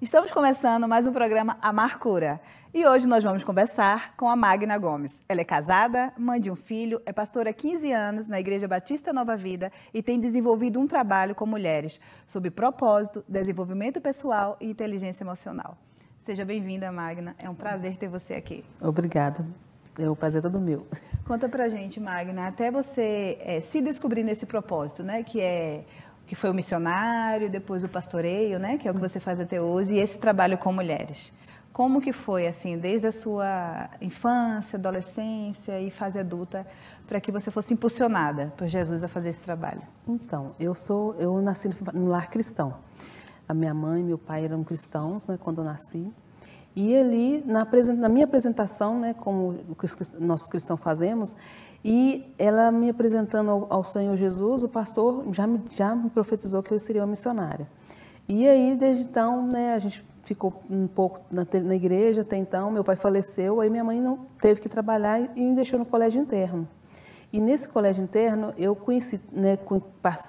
Estamos começando mais um programa Amar Cura. E hoje nós vamos conversar com a Magna Gomes. Ela é casada, mãe de um filho, é pastora há 15 anos na Igreja Batista Nova Vida e tem desenvolvido um trabalho com mulheres sobre propósito, desenvolvimento pessoal e inteligência emocional. Seja bem-vinda, Magna. É um prazer ter você aqui. Obrigada. É o prazer todo meu. Conta pra gente, Magna, até você é, se descobrir nesse propósito, né? Que é que foi o missionário, depois o pastoreio, né, que é o que você faz até hoje, e esse trabalho com mulheres. Como que foi, assim, desde a sua infância, adolescência e fase adulta, para que você fosse impulsionada por Jesus a fazer esse trabalho? Então, eu sou, eu nasci no lar cristão. A minha mãe e meu pai eram cristãos, né, quando eu nasci. E ali, na, na minha apresentação, né, como o que nós cristãos fazemos, e ela me apresentando ao, ao Senhor Jesus, o pastor já me, já me profetizou que eu seria uma missionária. E aí, desde então, né, a gente ficou um pouco na, na, igreja até então, meu pai faleceu, aí minha mãe não teve que trabalhar e me deixou no colégio interno. E nesse colégio interno, eu conheci, né,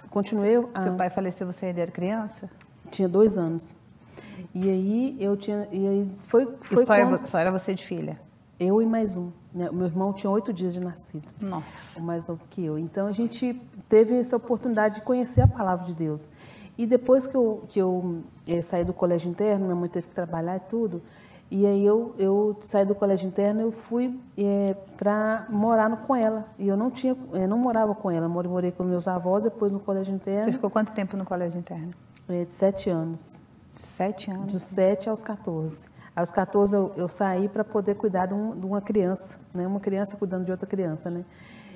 continuei... A... Seu pai faleceu, você ainda era criança? Tinha dois anos. E aí, eu tinha... E aí foi, foi só, quando... só era você de filha? Eu e mais um. Meu irmão tinha oito dias de nascido. Nossa. O mais novo que eu. Então a gente teve essa oportunidade de conhecer a palavra de Deus. E depois que eu, que eu é, saí do colégio interno, minha mãe teve que trabalhar e tudo. E aí eu, eu saí do colégio interno, eu fui é, para morar com ela. E eu não tinha, eu não morava com ela, morei, morei com meus avós, depois no colégio interno. Você ficou quanto tempo no colégio interno? É, de sete anos. Sete anos? De sete aos 14. Aos 14 eu, eu saí para poder cuidar de, um, de, uma criança, né? Uma criança cuidando de outra criança, né?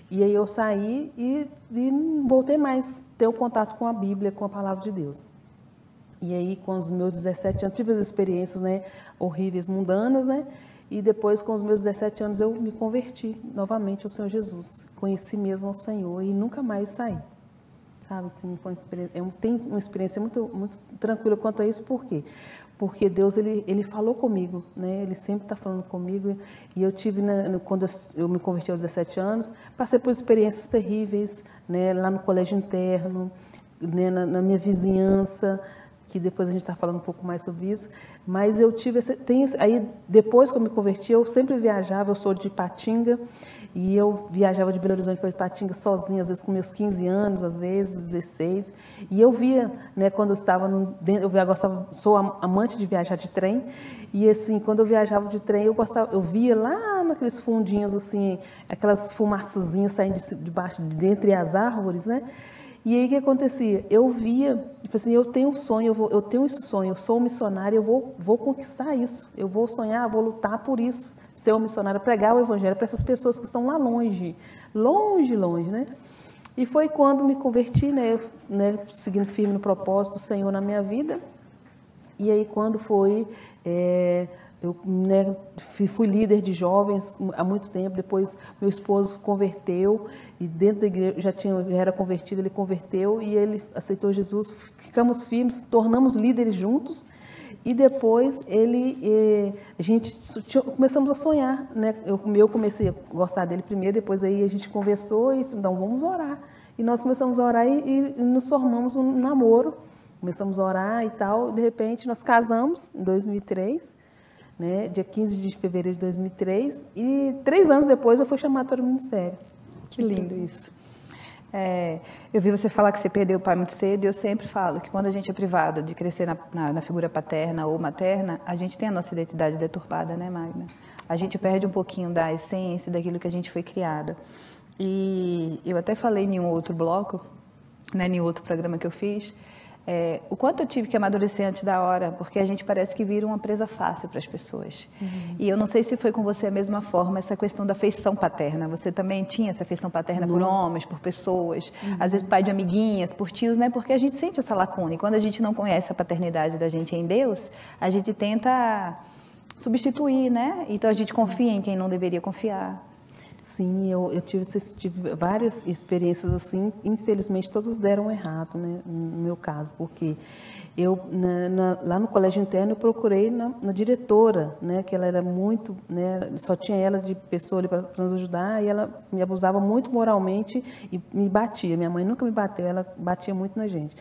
E aí eu saí e, e voltei mais ter o contato com a Bíblia, com a palavra de Deus. E aí com os meus 17 anos tive as experiências, né, horríveis, mundanas, né? E depois com os meus 17 anos eu me converti novamente ao Senhor Jesus. Conheci mesmo ao Senhor e nunca mais saí sabe? Assim, foi uma experiência, eu tenho uma experiência muito, muito tranquila quanto a isso, por quê? Porque Deus, ele, ele falou comigo, né? Ele sempre está falando comigo, e eu tive, né, quando eu me converti aos 17 anos, passei por experiências terríveis, né? Lá no colégio interno, né? na, na minha vizinhança, que depois a gente está falando um pouco mais sobre isso, mas eu tive aí depois que eu me converti, eu sempre viajava, eu sou de Patinga, e eu viajava de Belo Horizonte para Ipatinga sozinha, às vezes com meus 15 anos, às vezes 16. E eu via, né, quando eu estava no, eu gostava, sou amante de viajar de trem, e assim, quando eu viajava de trem, eu gostava, eu via lá naqueles fundinhos assim, aquelas fumaçazinhas saindo de, debaixo, de as árvores, né? E aí o que acontecia? Eu via, tipo assim, eu tenho um sonho, eu, vou, eu tenho esse sonho, eu sou um missionário, eu vou, vou conquistar isso, eu vou sonhar, vou lutar por isso ser um missionário, pregar o evangelho para essas pessoas que estão lá longe, longe, longe, né? E foi quando me converti, né, né seguindo firme no propósito do Senhor na minha vida. E aí quando foi, é, eu né, fui líder de jovens há muito tempo. Depois meu esposo converteu e dentro da igreja já tinha já era convertido, ele converteu e ele aceitou Jesus. Ficamos firmes, tornamos líderes juntos. E depois ele, eh, a gente começamos a sonhar, né? Eu, eu comecei a gostar dele primeiro, depois aí a gente conversou e então vamos orar. E nós começamos a orar e, e nos formamos um namoro. Começamos a orar e tal. De repente nós casamos em 2003, né? Dia 15 de fevereiro de 2003. E três anos depois eu fui chamado para o ministério. Que lindo isso. É, eu vi você falar que você perdeu o pai muito cedo e eu sempre falo que quando a gente é privado de crescer na, na, na figura paterna ou materna, a gente tem a nossa identidade deturpada, né, Magna? A gente perde um pouquinho da essência, daquilo que a gente foi criada. E eu até falei em um outro bloco, né, em outro programa que eu fiz, é, o quanto eu tive que amadurecer antes da hora, porque a gente parece que vira uma presa fácil para as pessoas. Uhum. E eu não sei se foi com você a mesma forma, essa questão da afeição paterna. Você também tinha essa afeição paterna por homens, por pessoas, uhum. às vezes pai de amiguinhas, por tios, né? Porque a gente sente essa lacuna. E quando a gente não conhece a paternidade da gente em Deus, a gente tenta substituir, né? Então a gente Sim. confia em quem não deveria confiar. Sim, eu, eu tive, tive, várias experiências assim, infelizmente todas deram errado, né, no meu caso, porque eu, na, na, lá no colégio interno, eu procurei na, na, diretora, né, que ela era muito, né, só tinha ela de pessoa ali para nos ajudar, e ela me abusava muito moralmente e me batia. Minha mãe nunca me bateu, ela batia muito na gente.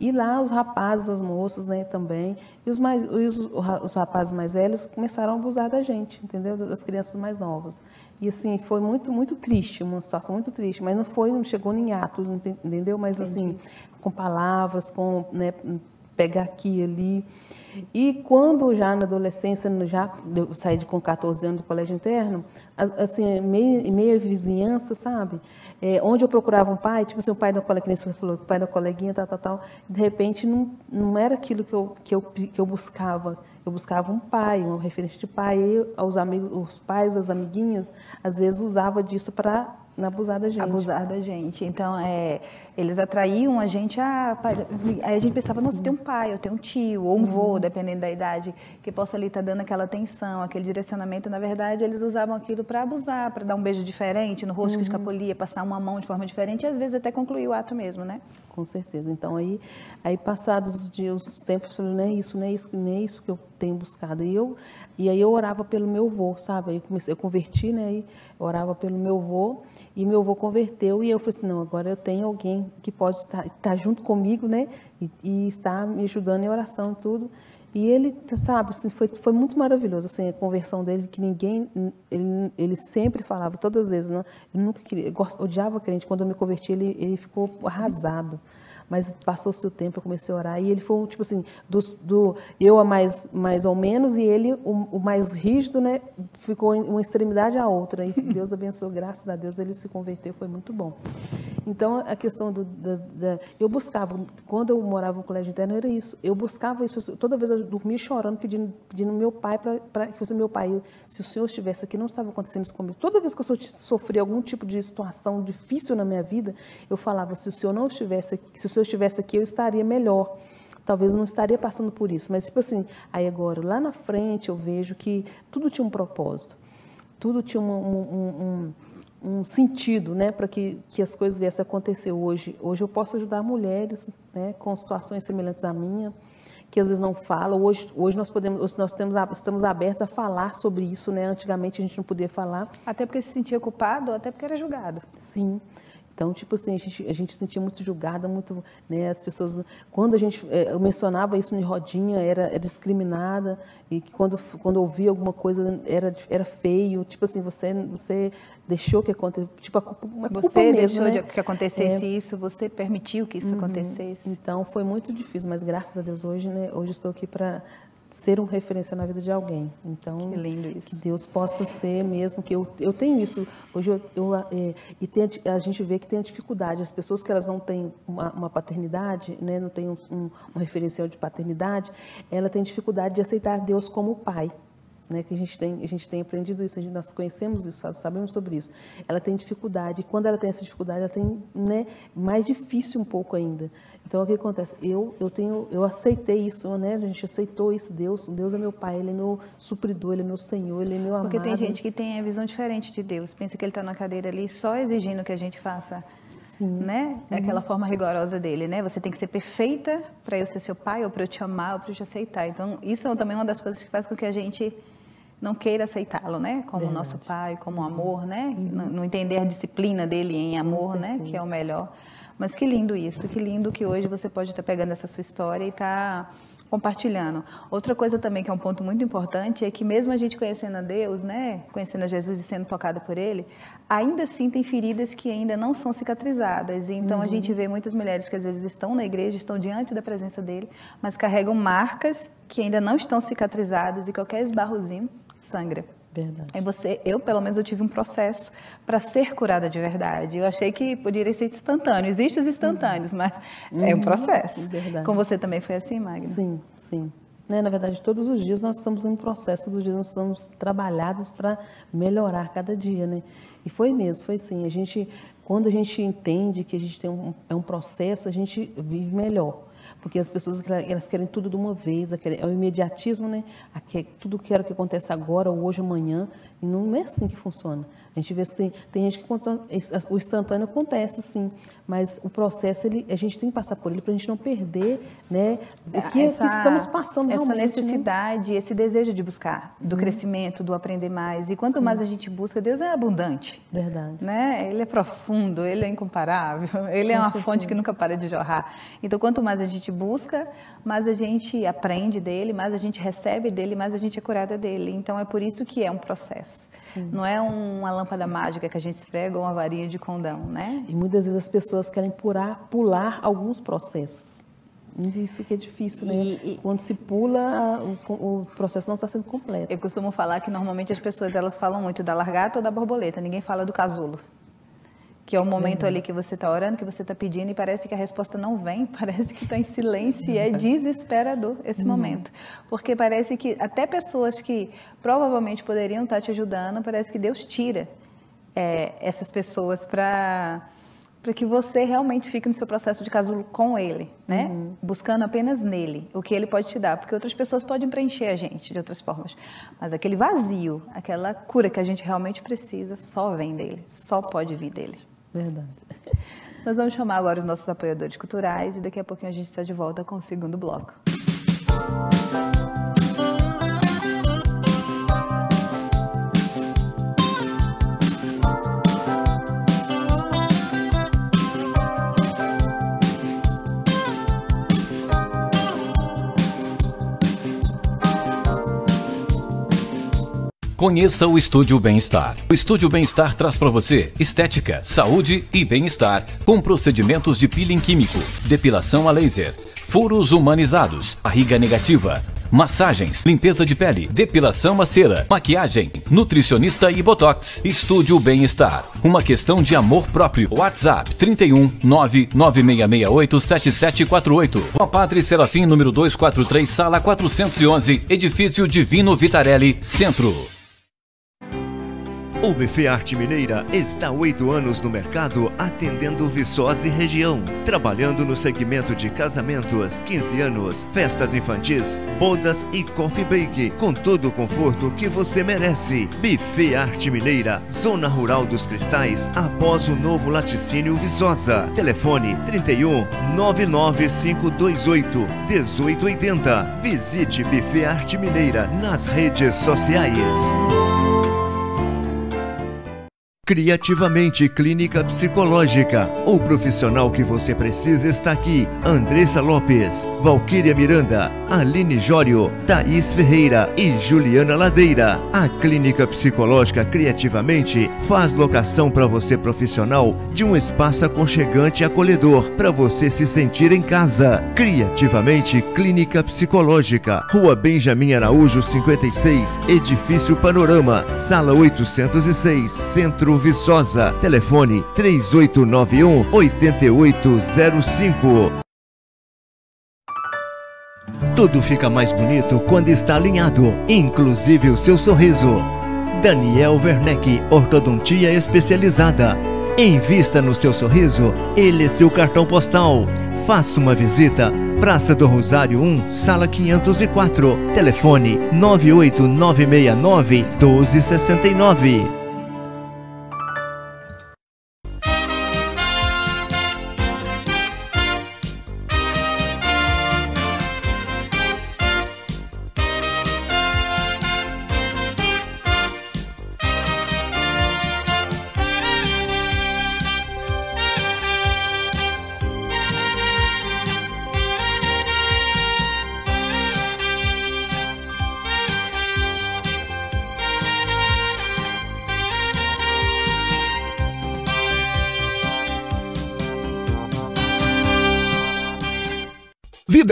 E lá os rapazes, as moças, né, também, e os, mais, os, os rapazes mais velhos começaram a abusar da gente, entendeu? Das crianças mais novas. E assim, foi muito, muito triste, uma situação muito triste, mas não foi, não chegou em atos, entendeu? Mas assim, com palavras, com, né, pegar aqui e ali. E quando já na adolescência, já eu saí de, com 14 anos do colégio interno, assim, meio, meio vizinhança, sabe? É, onde eu procurava um pai, tipo assim, o pai da coleguinha, você falou, o pai da coleguinha, tal, tal, tal, de repente não, não era aquilo que eu, que, eu, que eu buscava. Eu buscava um pai, um referente de pai. E os amigos, os pais, as amiguinhas, às vezes usava disso para abusar da gente. Abusar da gente. Então, é, eles atraíam a gente a. Aí a gente pensava, não, você tem um pai, eu tenho um tio, ou um vô, uhum. dependendo da idade, que possa ali estar tá dando aquela atenção, aquele direcionamento. Na verdade, eles usavam aquilo para abusar, para dar um beijo diferente no rosto uhum. que escapulia, passar uma mão de forma diferente e às vezes até concluir o ato mesmo, né? Com certeza. Então, aí, aí passados os dias, os tempos, falei, não é isso, não é isso, não é isso que eu tenho buscado. E, eu, e aí eu orava pelo meu vô, sabe? Aí eu, comecei, eu converti, né? E orava pelo meu vô e meu avô converteu e eu falei assim, não, agora eu tenho alguém que pode estar, estar junto comigo, né? E, e estar me ajudando em oração e tudo. E ele, sabe, assim, foi, foi muito maravilhoso, assim, a conversão dele, que ninguém, ele, ele sempre falava, todas as vezes, né? ele nunca queria, odiava crente, quando eu me converti, ele, ele ficou arrasado mas passou-se o tempo, eu comecei a orar, e ele foi, tipo assim, do, do eu a mais, mais ou menos, e ele, o, o mais rígido, né, ficou em uma extremidade à outra, e Deus abençoou, graças a Deus, ele se converteu, foi muito bom. Então, a questão do, da, da, eu buscava, quando eu morava no colégio interno, era isso, eu buscava isso, toda vez eu dormia chorando, pedindo, pedindo meu pai, para que fosse meu pai, se o senhor estivesse aqui, não estava acontecendo isso comigo, toda vez que eu sofria algum tipo de situação difícil na minha vida, eu falava, se o senhor não estivesse, se o senhor eu estivesse aqui, eu estaria melhor. Talvez eu não estaria passando por isso, mas tipo assim, aí agora, lá na frente, eu vejo que tudo tinha um propósito, tudo tinha um, um, um, um sentido, né, para que, que as coisas viessem a acontecer hoje. Hoje eu posso ajudar mulheres, né, com situações semelhantes à minha, que às vezes não falam. Hoje, hoje nós podemos, hoje nós temos, estamos abertos a falar sobre isso, né? Antigamente a gente não podia falar. Até porque se sentia culpado, até porque era julgado. Sim. Então, tipo assim, a gente, a gente se sentia muito julgada, muito, né, as pessoas, quando a gente é, mencionava isso em rodinha, era, era discriminada, e quando, quando ouvia alguma coisa era, era feio, tipo assim, você, você deixou que acontecesse, tipo, a culpa, a você culpa deixou né? que acontecesse é, isso, você permitiu que isso uhum, acontecesse. Então, foi muito difícil, mas graças a Deus hoje, né, hoje estou aqui para ser um referência na vida de alguém. Então, que lindo isso. Que Deus possa ser mesmo que eu, eu tenho isso. Hoje eu, eu é, e tem, a gente vê que tem a dificuldade. As pessoas que elas não têm uma, uma paternidade, né, não têm um, um, um referencial de paternidade, ela tem dificuldade de aceitar Deus como pai né, que a gente tem, a gente tem aprendido isso, a gente, nós conhecemos isso, sabemos sobre isso. Ela tem dificuldade, e quando ela tem essa dificuldade, ela tem né, mais difícil um pouco ainda. Então, o que acontece? Eu, eu, tenho, eu aceitei isso, né, a gente aceitou isso, Deus, Deus é meu Pai, Ele é meu supridor, Ele é meu Senhor, Ele é meu amado. Porque tem gente que tem a visão diferente de Deus, pensa que Ele está na cadeira ali só exigindo que a gente faça Sim. né? Uhum. Aquela forma rigorosa dele, né? Você tem que ser perfeita para eu ser seu pai, ou para eu te amar, ou para eu te aceitar. Então, isso é também uma das coisas que faz com que a gente não queira aceitá-lo, né? Como Verdade. nosso pai, como amor, né? Uhum. Não entender a disciplina dele em amor, né? Que é o melhor. Mas que lindo isso, que lindo que hoje você pode estar pegando essa sua história e estar tá compartilhando. Outra coisa também que é um ponto muito importante é que mesmo a gente conhecendo a Deus, né, conhecendo a Jesus e sendo tocada por Ele, ainda assim tem feridas que ainda não são cicatrizadas. E então uhum. a gente vê muitas mulheres que às vezes estão na igreja, estão diante da presença dele, mas carregam marcas que ainda não estão cicatrizadas e qualquer esbarrozinho sangra. Verdade. Você, eu pelo menos eu tive um processo para ser curada de verdade. Eu achei que poderia ser instantâneo. Existem os instantâneos, uhum. mas é um uhum. processo. Verdade. Com você também foi assim, Magna? Sim, sim. Né, na verdade, todos os dias nós estamos em um processo, todos os dias nós estamos trabalhadas para melhorar cada dia, né? E foi mesmo, foi sim. A gente, quando a gente entende que a gente tem um, é um processo, a gente vive melhor porque as pessoas elas querem tudo de uma vez, é o imediatismo, né? Tudo quero que aconteça agora, ou hoje, amanhã, e não é assim que funciona. A gente vê que tem, tem gente que o instantâneo acontece sim, mas o processo ele, a gente tem que passar por ele para a gente não perder, né? O que, essa, que estamos passando essa né? necessidade, né? esse desejo de buscar, do uhum. crescimento, do aprender mais. E quanto sim. mais a gente busca, Deus é abundante. Verdade. Né? Ele é profundo, ele é incomparável, ele é uma fonte que nunca para de jorrar. Então, quanto mais a gente busca, mais a gente aprende dele, mais a gente recebe dele, mais a gente é curada dele. Então é por isso que é um processo. Sim. Não é uma lâmpada mágica que a gente esfrega ou uma varinha de condão, né? E muitas vezes as pessoas querem pular, pular alguns processos. Isso que é difícil, né? E, e, Quando se pula, o, o, processo não está sendo completo. Eu costumo falar que normalmente as pessoas elas falam muito da largata ou da borboleta, ninguém fala do casulo que é o momento ali que você está orando, que você está pedindo e parece que a resposta não vem, parece que está em silêncio e é desesperador esse uhum. momento, porque parece que até pessoas que provavelmente poderiam estar tá te ajudando, parece que Deus tira é, essas pessoas para para que você realmente fique no seu processo de casulo com ele, né? Uhum. Buscando apenas nele o que ele pode te dar, porque outras pessoas podem preencher a gente de outras formas, mas aquele vazio, aquela cura que a gente realmente precisa, só vem dele, só pode vir dele. Verdade. Nós vamos chamar agora os nossos apoiadores culturais e daqui a pouquinho a gente está de volta com o segundo bloco. Conheça o Estúdio Bem-Estar. O Estúdio Bem-Estar traz para você estética, saúde e bem-estar com procedimentos de peeling químico, depilação a laser, furos humanizados, barriga negativa, massagens, limpeza de pele, depilação a cera, maquiagem, nutricionista e botox. Estúdio Bem-Estar. Uma questão de amor próprio. WhatsApp 31 99668 7748. Rua Padre Serafim, número 243, sala 411, edifício Divino Vitarelli, Centro. O Buffet Arte Mineira está há oito anos no mercado atendendo Viçosa e região, trabalhando no segmento de casamentos, 15 anos, festas infantis, bodas e coffee break, com todo o conforto que você merece. Buffet Arte Mineira, Zona Rural dos Cristais, após o novo laticínio Viçosa. Telefone 31 99528 1880. Visite Buffet Arte Mineira nas redes sociais. Criativamente Clínica Psicológica. O profissional que você precisa está aqui. Andressa Lopes, Valquíria Miranda, Aline Jório, Thaís Ferreira e Juliana Ladeira. A Clínica Psicológica Criativamente faz locação para você profissional de um espaço aconchegante e acolhedor para você se sentir em casa. Criativamente Clínica Psicológica. Rua Benjamin Araújo 56, Edifício Panorama, Sala 806, Centro Viçosa. Telefone 3891 8805. Tudo fica mais bonito quando está alinhado, inclusive o seu sorriso. Daniel Werneck, ortodontia especializada. Invista no seu sorriso, ele é seu cartão postal. Faça uma visita. Praça do Rosário 1, sala 504. Telefone 98969 1269.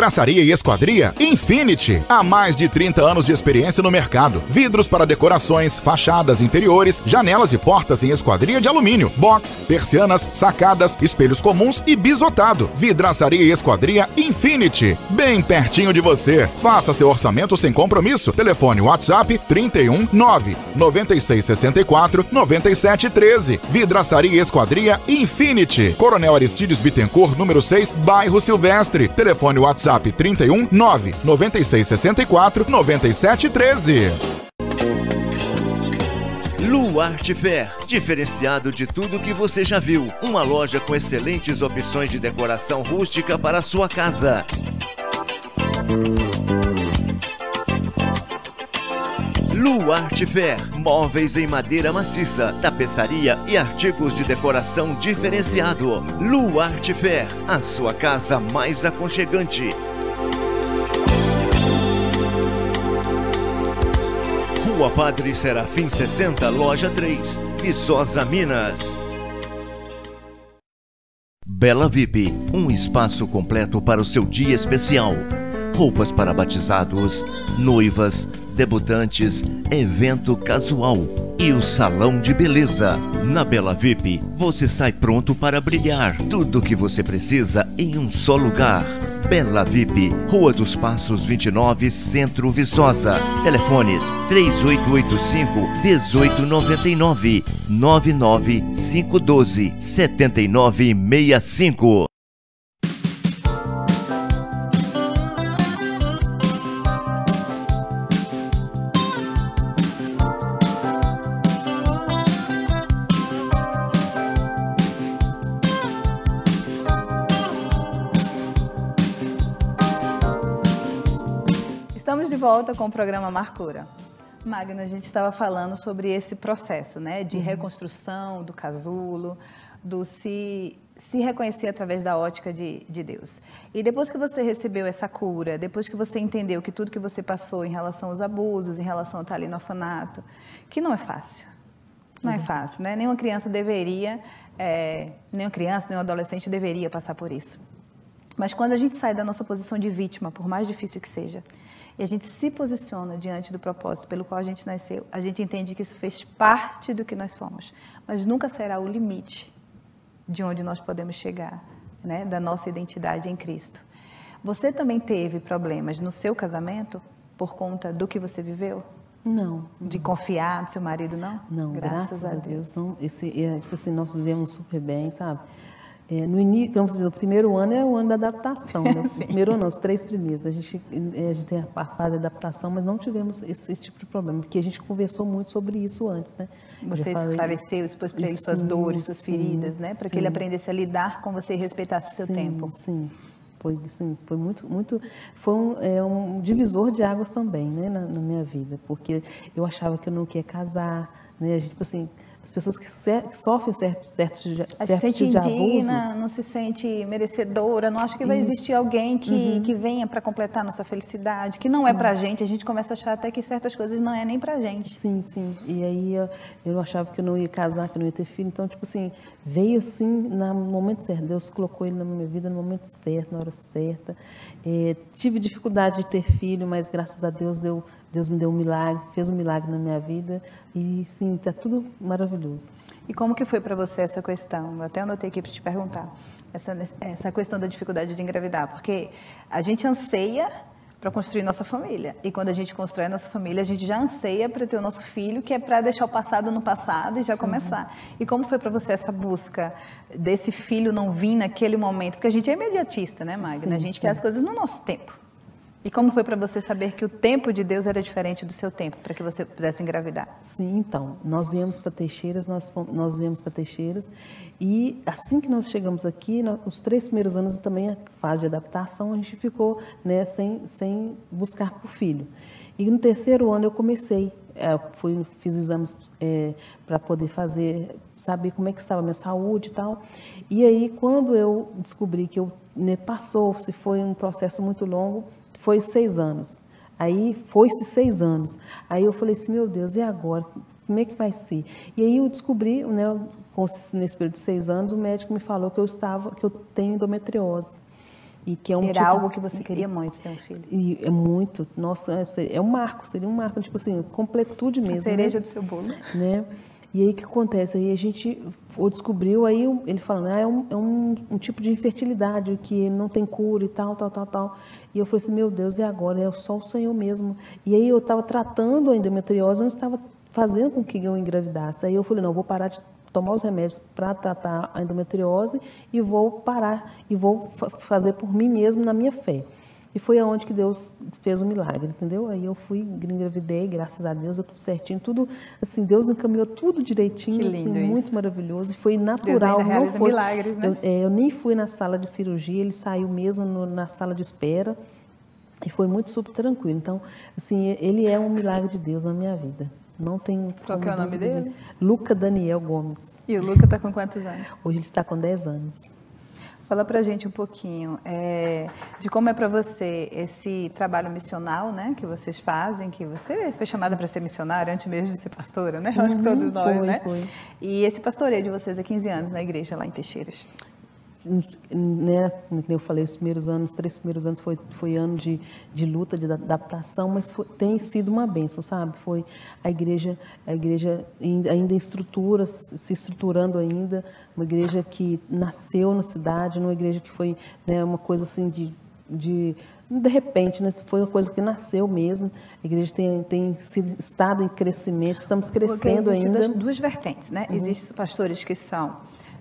Vidraçaria e Esquadria Infinity. Há mais de 30 anos de experiência no mercado. Vidros para decorações, fachadas interiores, janelas e portas em esquadria de alumínio, box, persianas, sacadas, espelhos comuns e bisotado. Vidraçaria e Esquadria Infinity. Bem pertinho de você. Faça seu orçamento sem compromisso. Telefone WhatsApp 31 9 9664 9713. Vidraçaria e Esquadria Infinity. Coronel Aristides Bittencourt, número 6, Bairro Silvestre. Telefone WhatsApp WhatsApp 31 9 96 64 97 13. Luarte Fair, diferenciado de tudo que você já viu. Uma loja com excelentes opções de decoração rústica para a sua casa. Luarte Fer, móveis em madeira maciça, tapeçaria e artigos de decoração diferenciado. Luarte Fer, a sua casa mais aconchegante. Rua Padre Serafim 60, Loja 3, Viçosa, Minas. Bela VIP, um espaço completo para o seu dia especial. Roupas para batizados, noivas, debutantes, evento casual e o salão de beleza. Na Bela VIP, você sai pronto para brilhar. Tudo o que você precisa em um só lugar. Bela VIP, Rua dos Passos 29, Centro Viçosa. Telefones 3885 1899 99512 7965. Volta com o programa Marcura. Magna, a gente estava falando sobre esse processo, né, de reconstrução do casulo, do se, se reconhecer através da ótica de, de Deus. E depois que você recebeu essa cura, depois que você entendeu que tudo que você passou em relação aos abusos, em relação a estar ali no orfanato, que não é fácil, não é fácil, né? Nenhuma criança deveria, é, nenhuma criança, nenhum adolescente deveria passar por isso. Mas quando a gente sai da nossa posição de vítima, por mais difícil que seja, e a gente se posiciona diante do propósito pelo qual a gente nasceu, a gente entende que isso fez parte do que nós somos, mas nunca será o limite de onde nós podemos chegar, né, da nossa identidade em Cristo. Você também teve problemas no seu casamento por conta do que você viveu? Não. De confiar no seu marido, não? Não, graças, a Deus. Não, esse, é, tipo assim, nós vivemos super bem, sabe? É, no início, vamos dizer, o primeiro ano é o ano da adaptação, né? O primeiro ano, não, os três primeiros. A gente, é, a gente tem a fase de adaptação, mas não tivemos esse, esse tipo de problema, porque a gente conversou muito sobre isso antes, né? Você esclareceu, expôs para ele suas dores, suas sim, feridas, né? Para que ele aprendesse a lidar com você e respeitasse o seu sim, tempo. Sim, foi, sim, foi muito, muito, foi um, é, um divisor de águas também, né, na, na minha vida, porque eu achava que eu não queria casar, né, a gente, tipo assim, as pessoas que, sofrem certo, certo, de- A se certo sente tipo de abusos, indigna, não se sente merecedora, não acha que vai existir alguém que, que venha para completar nossa felicidade, que não é para a gente, a gente começa a achar até que certas coisas não é nem para a gente. Sim, sim. E aí eu, eu achava que eu não ia casar, que eu não ia ter filho. Então, tipo assim, veio assim no momento certo. Deus colocou ele na minha vida no momento certo, na hora certa. É, tive dificuldade de ter filho, mas graças a Deus deu, Deus me deu um milagre, fez um milagre na minha vida. E sim, está tudo maravilhoso. E como que foi para você essa questão? Eu até anotei aqui para te perguntar. Essa, essa questão da dificuldade de engravidar, porque a gente anseia para construir nossa família. E quando a gente constrói a nossa família, a gente já anseia para ter o nosso filho, que é para deixar o passado no passado e já começar. E como foi para você essa busca desse filho não vir naquele momento? Porque a gente é imediatista, né, Magna? a gente quer as coisas no nosso tempo. E como foi para você saber que o tempo de Deus era diferente do seu tempo, para que você pudesse engravidar? Sim, então, nós viemos para Teixeiras, nós, fomos, nós viemos para Teixeiras e assim que nós chegamos aqui, nós, os três primeiros anos também a fase de adaptação, a gente ficou né, sem, sem buscar por filho. E no terceiro ano eu comecei, é, fui, fiz exames é, para poder fazer, saber como é que estava a minha saúde e tal. E aí, quando eu descobri que eu né, passou, se foi um processo muito longo, foi seis anos. Aí foi-se seis anos. Aí eu falei assim, meu Deus, e agora? Como é que vai ser? E aí eu descobri, né, nesse período de seis anos, o médico me falou que eu estava, que eu tenho endometriose. E que é um Era tipo- algo que você queria muito ter um filho. E é muito, nossa, é é um marco, seria um marco, tipo assim, completude mesmo. A cereja né? do seu bolo. né? E aí o que acontece? Aí a gente descobriu, aí ele falando, ah, é, um, é um, um tipo de infertilidade que não tem cura e tal, tal, tal, tal. E eu falei assim, meu Deus, e agora? É só o Senhor mesmo. E aí eu estava tratando a endometriose, não estava fazendo com que eu engravidasse. Aí eu falei, não, eu vou parar de tomar os remédios para tratar a endometriose e vou parar e vou fa- fazer por mim mesmo na minha fé. E foi aonde que Deus fez o milagre, entendeu? Aí eu fui, engravidei, graças a Deus, deu tudo certinho, tudo assim, Deus encaminhou tudo direitinho, Que lindo assim, muito maravilhoso. E foi natural, ainda não foi. milagres, né? Eu, é, eu nem fui na sala de cirurgia, ele saiu mesmo no- na sala de espera. E foi muito super tranquilo. Então, assim, ele é um milagre de Deus na minha vida. Não tem. Qual é o nome dele? De... Luca Daniel Gomes. E o Luca está com quantos anos? Hoje ele está com 10 anos. Fala pra gente um pouquinho é, de como é para você esse trabalho missional, né, que vocês fazem, que você foi chamada para ser missionária antes mesmo de ser pastora, né? Eu acho que todos nós, foi, né? foi. E esse pastoreio de vocês há 15 anos na igreja lá em Teixeiras. Né, como eu falei, os primeiros anos, os três primeiros anos foi, foi ano de, de luta, de adaptação, mas foi- tem sido uma bênção, sabe? Foi a igreja, a igreja ainda em estrutura, se estruturando ainda, uma igreja que nasceu na cidade, uma igreja que foi né, uma coisa assim de, de de repente, né, foi uma coisa que nasceu mesmo. A igreja tem, tem sido, estado em crescimento, estamos crescendo existem ainda. duas, duas vertentes, né? Existem os pastores que são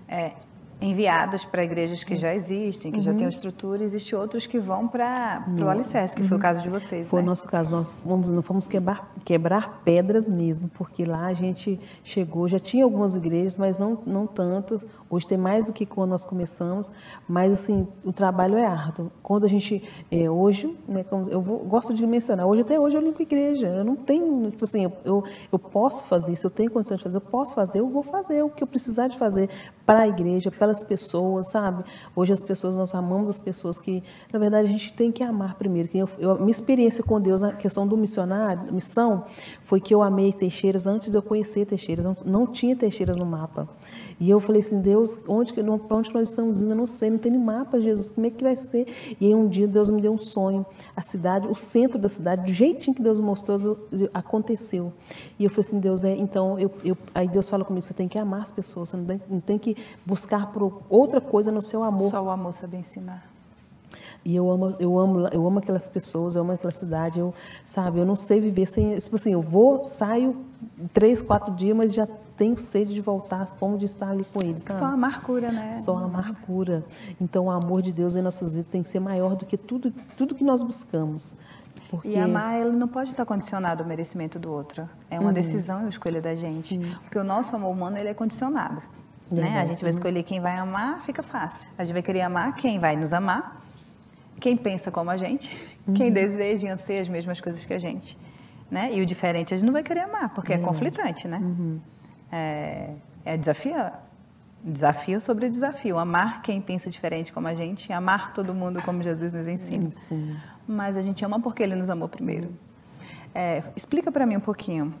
é, enviados para igrejas que já existem, que já têm uma estrutura, existem outros que vão para o alicerce, que foi o caso de vocês, Foi né? o nosso caso, nós fomos, nós fomos quebrar, quebrar pedras mesmo, porque lá a gente chegou, já tinha algumas igrejas, mas não, não tantas. Hoje tem mais do que quando nós começamos, mas assim, o trabalho é árduo. Quando a gente, é, hoje, né, eu vou- gosto de mencionar, hoje até hoje eu limpo igreja, eu não tenho, tipo assim, eu, eu, eu posso fazer isso, eu tenho condições de fazer, eu posso fazer, eu vou fazer o que eu precisar de fazer para a igreja, pelas pessoas, sabe? Hoje as pessoas, nós amamos as pessoas que, na verdade, a gente tem que amar primeiro. Eu, eu- minha experiência com Deus na questão do missionário, missão, foi que eu amei Teixeiras antes de eu conhecer Teixeiras, não, não tinha Teixeiras no mapa. E eu falei assim, Deus, onde que, para onde que nós estamos indo? Eu não sei, não tem nem mapa, Jesus, como é que vai ser? E aí um dia Deus me deu um sonho, a cidade, o centro da cidade, do jeitinho que Deus mostrou, aconteceu. E eu falei assim, Deus, é, então, eu, eu, aí Deus fala comigo, você tem que amar as pessoas, você não tem, não tem que buscar por outra coisa no seu amor. Só o amor sabe ensinar. E eu amo, eu amo, eu amo aquelas pessoas, eu amo aquela cidade, eu, sabe, eu não sei viver sem, tipo assim, eu vou, saio três, quatro dias, mas já tenho sede de voltar, fome de estar ali com eles, sabe? Só amar cura, né? Só a amargura. Então, o amor de Deus em nossas vidas tem que ser maior do que tudo, tudo que nós buscamos. Porque E amar, ele não pode estar condicionado ao merecimento do outro. É uma decisão e uma escolha da gente. Porque o nosso amor humano, ele é condicionado. Né? A gente vai escolher quem vai amar, fica fácil. A gente vai querer amar quem vai nos amar, quem pensa como a gente, quem deseja e anseia as mesmas coisas que a gente. Né? E o diferente a gente não vai querer amar, porque é conflitante, né? É, é desafio, desafio sobre desafio. Amar quem pensa diferente como a gente, amar todo mundo como Jesus nos ensina. Sim. Mas a gente ama porque ele nos amou primeiro. É, explica para mim um pouquinho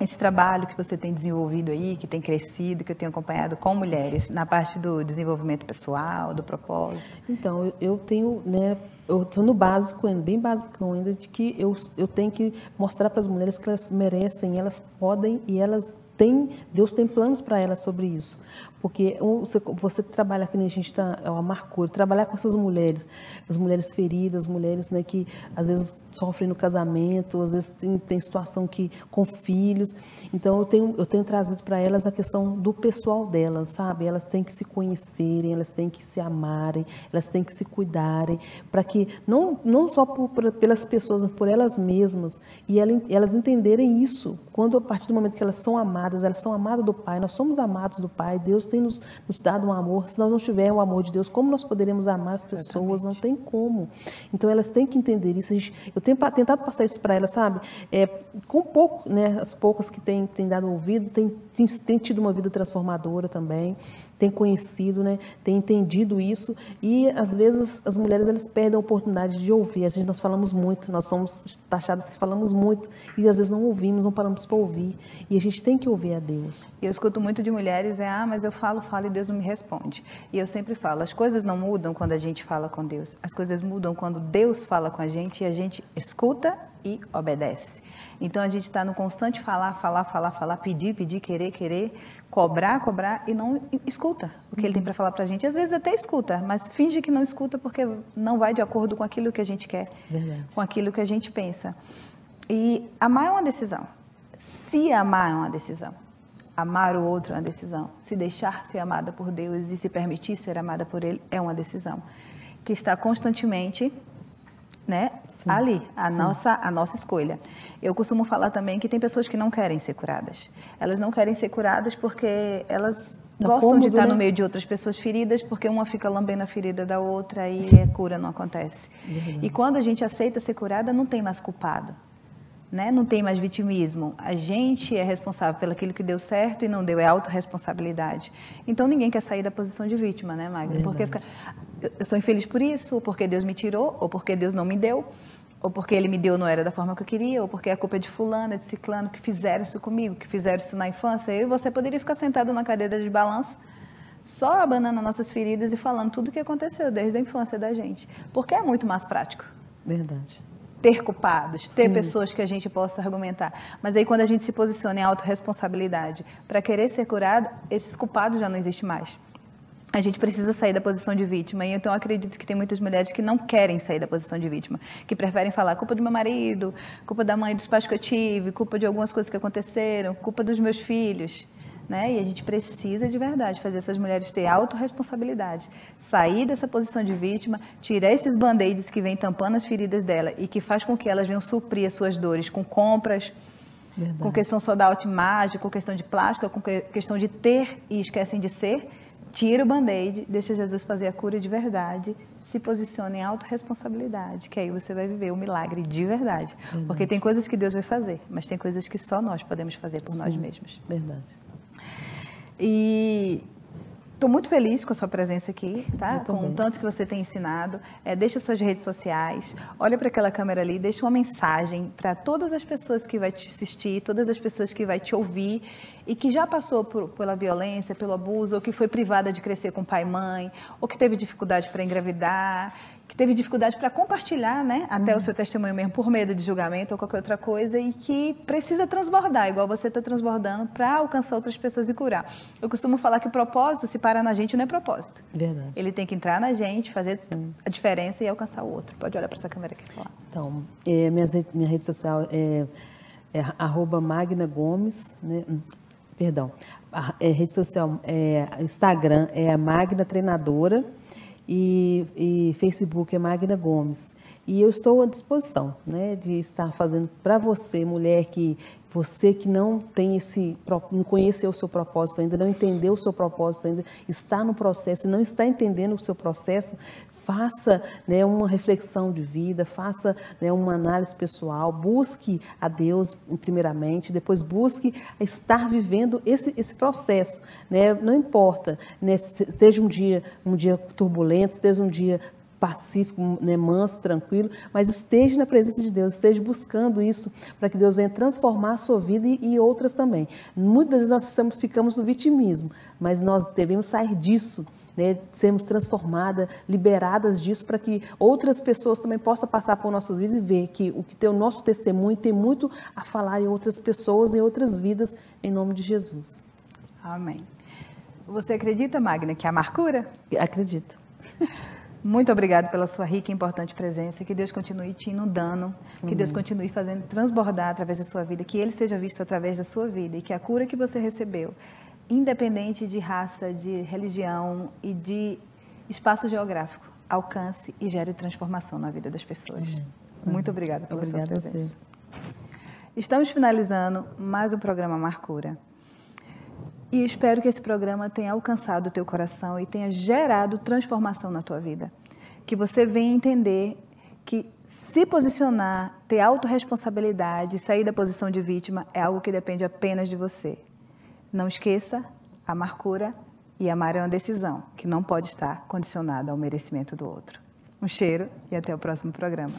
esse trabalho que você tem desenvolvido aí, que tem crescido, que eu tenho acompanhado com mulheres, na parte do desenvolvimento pessoal, do propósito. Então, eu, tenho, né, eu estou no básico, ainda, bem basicão ainda, de que eu, eu tenho que mostrar para as mulheres que elas merecem, elas podem e elas têm, Deus tem planos para elas sobre isso. Porque você, você trabalha que nem a gente está, é uma marcura, trabalhar com essas mulheres, as mulheres feridas, mulheres né, que às vezes sofrem no casamento, às vezes tem, tem situação que com filhos. Então eu tenho, eu tenho trazido para elas a questão do pessoal delas, sabe? Elas têm que se conhecerem, elas têm que se amarem, elas têm que se cuidarem, para que não, não só por- por- pelas pessoas, mas por elas mesmas, e ela- elas entenderem isso, quando a partir do momento que elas são amadas, elas são amadas do Pai, nós somos amados do Pai, Deus tem nos, nos dado um amor, se nós não tivermos o amor de Deus, como nós poderemos amar as pessoas? Não tem como. Então elas têm que entender isso. Eu tenho tentado passar isso para elas, sabe? É, com pouco, né, as poucas que têm, têm dado ouvido, têm, têm, têm tido uma vida transformadora também, têm conhecido, né, têm entendido isso, e às vezes as mulheres elas perdem a oportunidade de ouvir. Às vezes nós falamos muito, nós somos taxadas que falamos muito, e às vezes não ouvimos, não paramos para ouvir. E a gente tem que ouvir a Deus. Eu escuto muito de mulheres, é, ah, mas eu falo, falo e Deus não me responde. E eu sempre falo, as coisas não mudam quando a gente fala com Deus. As coisas mudam quando Deus fala com a gente e a gente escuta e obedece. Então a gente está no constante falar, falar, falar, falar, pedir, pedir, querer, querer, cobrar, cobrar e não escuta o que ele tem para falar para a gente. Às vezes até escuta, mas finge que não escuta porque não vai de acordo com aquilo que a gente quer, Verdade. com aquilo que a gente pensa. E amar é uma decisão. Se amar é uma decisão. Amar o outro é uma decisão. Se deixar ser amada por Deus e se permitir ser amada por Ele é uma decisão. Que está constantemente né? Sim, ali, a nossa a nossa escolha. Eu costumo falar também que tem pessoas que não querem ser curadas. Elas não querem ser curadas porque elas gostam cômodo, de estar né? no meio de outras pessoas feridas, porque uma fica lambendo a ferida da outra e a cura não acontece. Uhum. E quando a gente aceita ser curada, não tem mais culpado. Né? Não tem mais vitimismo. A gente é responsável pelo aquilo que deu certo e não deu, é autorresponsabilidade. Então ninguém quer sair da posição de vítima, né, Magda? Porque fica, eu sou infeliz por isso, ou porque Deus me tirou, ou porque Deus não me deu, ou porque ele me deu não era da forma que eu queria, ou porque a culpa é de fulano, de ciclano, que fizeram isso comigo, que fizeram isso na infância. Eu e você poderia ficar sentado na cadeira de balanço, só abanando nossas feridas e falando tudo o que aconteceu desde a infância da gente. Porque é muito mais prático. Verdade ter culpados, ter Sim. pessoas que a gente possa argumentar. Mas aí quando a gente se posiciona em autorresponsabilidade para querer ser curado, esses culpados já não existem mais. A gente precisa sair da posição de vítima. E então eu acredito que tem muitas mulheres que não querem sair da posição de vítima, que preferem falar culpa do meu marido, culpa da mãe dos pais que eu tive, culpa de algumas coisas que aconteceram, culpa dos meus filhos. Né? E a gente precisa de verdade fazer essas mulheres ter autorresponsabilidade, sair dessa posição de vítima, tirar esses band-aids que vêm tampando as feridas dela e que faz com que elas venham suprir as suas dores com compras, verdade. com questão só da autoimagem, com questão de plástica, com questão de ter e esquecem de ser. Tira o band-aid, deixa Jesus fazer a cura de verdade, se posiciona em autorresponsabilidade, que aí você vai viver o milagre de verdade. verdade. Porque tem coisas que Deus vai fazer, mas tem coisas que só nós podemos fazer por Sim, nós mesmos. Verdade. E Estou muito feliz com a sua presença aqui, tá? Com o tanto que você tem ensinado. É, deixa suas redes sociais, olha para aquela câmera ali, deixa uma mensagem para todas as pessoas que vai te assistir, todas as pessoas que vai te ouvir e que já passou por, pela violência, pelo abuso, ou que foi privada de crescer com pai e mãe, ou que teve dificuldade para engravidar, teve dificuldade para compartilhar, né, até uhum. o seu testemunho mesmo por medo de julgamento ou qualquer outra coisa e que precisa transbordar, igual você está transbordando para alcançar outras pessoas e curar. Eu costumo falar que o propósito, se parar na gente, não é propósito. Verdade. Ele tem que entrar na gente, fazer Sim. a diferença e alcançar o outro. Pode olhar para essa câmera aqui e falar. Então, é, minha, minha rede social é, é arroba Magna Gomes, né? Hum, perdão, a, é, rede social, é, Instagram é a Magna Treinadora, e, e Facebook é Magna Gomes. E eu estou à disposição né, de estar fazendo para você, mulher que você que não tem esse, não conheceu o seu propósito ainda, não entendeu o seu propósito ainda, está no processo e não está entendendo o seu processo, faça né, uma reflexão de vida, faça né, uma análise pessoal, busque a Deus primeiramente, depois busque estar vivendo esse, esse processo. Né? Não importa, né, esteja um dia, um dia turbulento, esteja um dia pacífico, né, manso, tranquilo, mas esteja na presença de Deus, esteja buscando isso para que Deus venha transformar a sua vida e, e outras também. Muitas vezes nós estamos, ficamos no vitimismo, mas nós devemos sair disso né, sermos transformadas, liberadas disso, para que outras pessoas também possam passar por nossas vidas e ver que o que tem o nosso testemunho tem muito a falar em outras pessoas, em outras vidas, em nome de Jesus. Amém. Você acredita, Magna, que há marcura? Acredito. Muito obrigada pela sua rica e importante presença. Que Deus continue te inundando, que Deus continue fazendo transbordar através da sua vida, que Ele seja visto através da sua vida e que a cura que você recebeu independente de raça, de religião e de espaço geográfico, alcance e gere transformação na vida das pessoas. Uhum. Muito obrigada pela Obrigada sua presença. Estamos finalizando mais um programa Marcura. E espero que esse programa tenha alcançado o teu coração e tenha gerado transformação na tua vida. Que você venha entender que se posicionar, ter autorresponsabilidade, sair da posição de vítima é algo que depende apenas de você. Não esqueça, amar cura e amar é uma decisão que não pode estar condicionada ao merecimento do outro. Um cheiro e até o próximo programa.